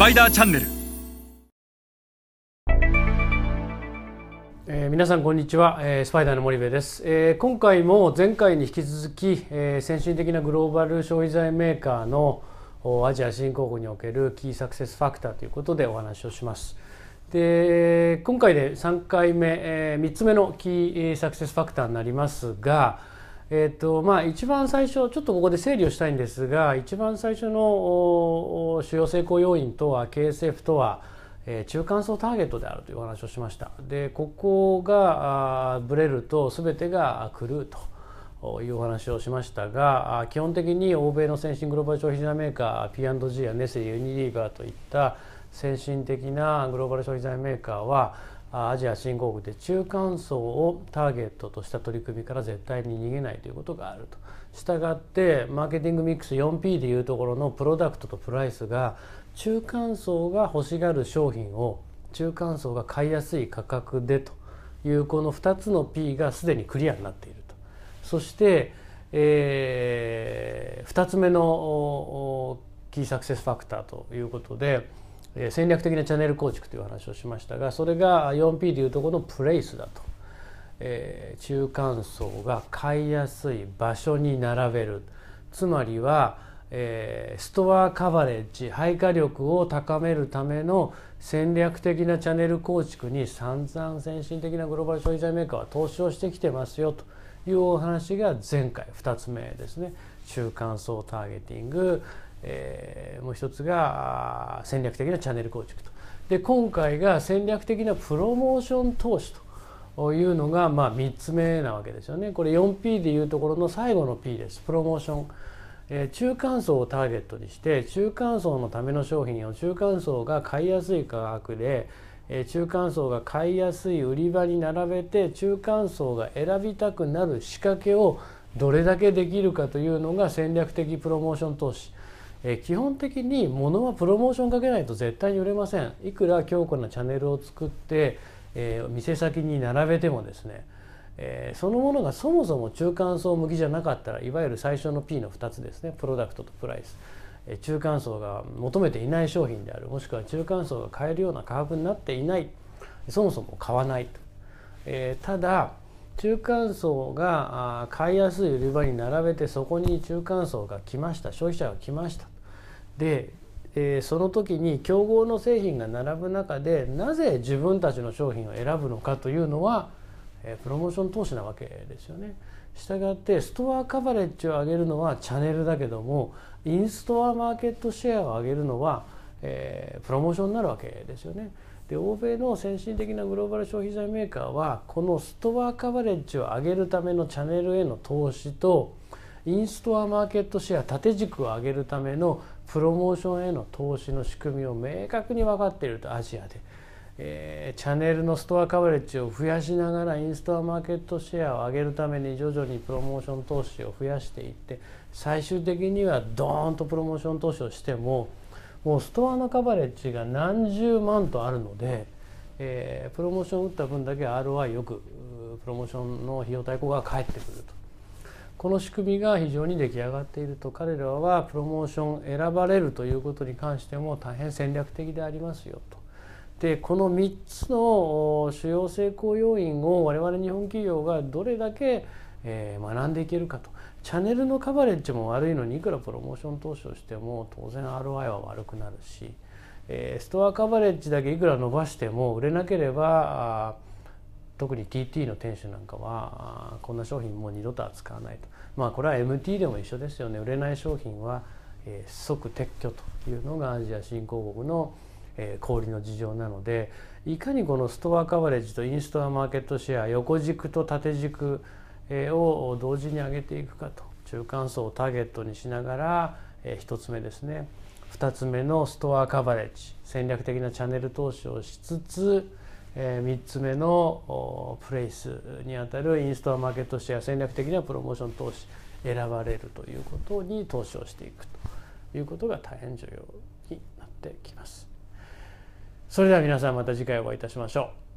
パイダーチャンネル、えー皆さんこんにちは、えースパイダーの森部です、えー今回も前回に引き続き、えー先進的なグローバル消費財メーカーのおアジア新興国におけるキーサクセスファクターということでお話をします。で今回で3回目、え3つ目のキーサクセスファクターになりますがえーとまあ、一番最初ちょっとここで整理をしたいんですが一番最初の主要成功要因とは KSF とは、えー中間層ターゲットであるというお話をしました。でここがあーブレると全てが狂うというお話をしましたが基本的に欧米の先進グローバル消費財メーカー P&G やネスユニリーバーといった先進的なグローバル消費財メーカーはアジア新興国で中間層をターゲットとした取り組みから絶対に逃げないということがあると。したがってマーケティングミックス 4P でいうところのプロダクトとプライスが中間層が欲しがる商品を中間層が買いやすい価格でというこの2つの P がすでにクリアになっていると。そして、え2つ目のキーサクセスファクターということで、戦略的なチャンネル構築という話をしましたがそれが 4P でいうところのプレイスだと、えー中間層が買いやすい場所に並べる。つまりは、えーストアカバレッジ配下力を高めるための戦略的なチャンネル構築に散々先進的なグローバル消費財メーカーは投資をしてきてますよと。いうお話が前回2つ目ですね。中間層ターゲティング、えーもう一つが戦略的なチャンネル構築と。で今回が戦略的なプロモーション投資というのがまあ3つ目なわけですよね。これ 4P でいうところの最後の P です。プロモーション、えー中間層をターゲットにして中間層のための商品を中間層が買いやすい価格でえ中間層が買いやすい売り場に並べて中間層が選びたくなる仕掛けをどれだけできるかというのが戦略的プロモーション投資、え基本的に物はプロモーションかけないと絶対に売れません。いくら強固なチャンネルを作って、えー店先に並べてもですねえーそのものがそもそも中間層向きじゃなかったらいわゆる最初の P の2つですね。プロダクトとプライス。えー中間層が求めていない商品である。もしくは中間層が買えるような価格になっていない。そもそも買わないと、えただ中間層が買いやすい売り場に並べてそこに中間層が来ました消費者が来ましたで、えーその時に競合の製品が並ぶ中でなぜ自分たちの商品を選ぶのかというのは、えープロモーション投資なわけですよね。したがってストアカバレッジを上げるのはチャンネルだけどもインストアマーケットシェアを上げるのは、えープロモーションになるわけですよね。で欧米の先進的なグローバル消費財メーカーはこのストアカバレッジを上げるためのチャンネルへの投資とインストアマーケットシェア縦軸を上げるためのプロモーションへの投資の仕組みを明確に分かっているとアジアで、えーチャンネルのストアカバレッジを増やしながらインストアマーケットシェアを上げるために徐々にプロモーション投資を増やしていって最終的にはドーンとプロモーション投資をしてももうストアのカバレッジが何十万とあるので、えープロモーションを打った分だけ ROI よくプロモーションの費用対効果が返ってくると。この仕組みが非常に出来上がっていると彼らはプロモーション選ばれるということに関しても大変戦略的でありますよと。でこの3つの主要成功要因を我々日本企業がどれだけ、学んでいけるかとチャンネルのカバレッジも悪いのにいくらプロモーション投資をしても当然 ROI は悪くなるし、えーストアカバレッジだけいくら伸ばしても売れなければ特に TT の店主なんかはこんな商品もう二度と扱わないと。まあこれは MT でも一緒ですよね。売れない商品は、えー即撤去というのがアジア新興国の、えー小売りの事情なのでいかにこのストアカバレッジとインストアマーケットシェア横軸と縦軸を同時に上げていくかと中間層をターゲットにしながら、1つ目ですね2つ目のストアカバレッジ戦略的なチャンネル投資をしつつ、3つ目のプレイスにあたるインストアマーケットシェア戦略的なプロモーション投資選ばれるということに投資をしていくということが大変重要になってきます。それでは皆さんまた次回お会いいたしましょう。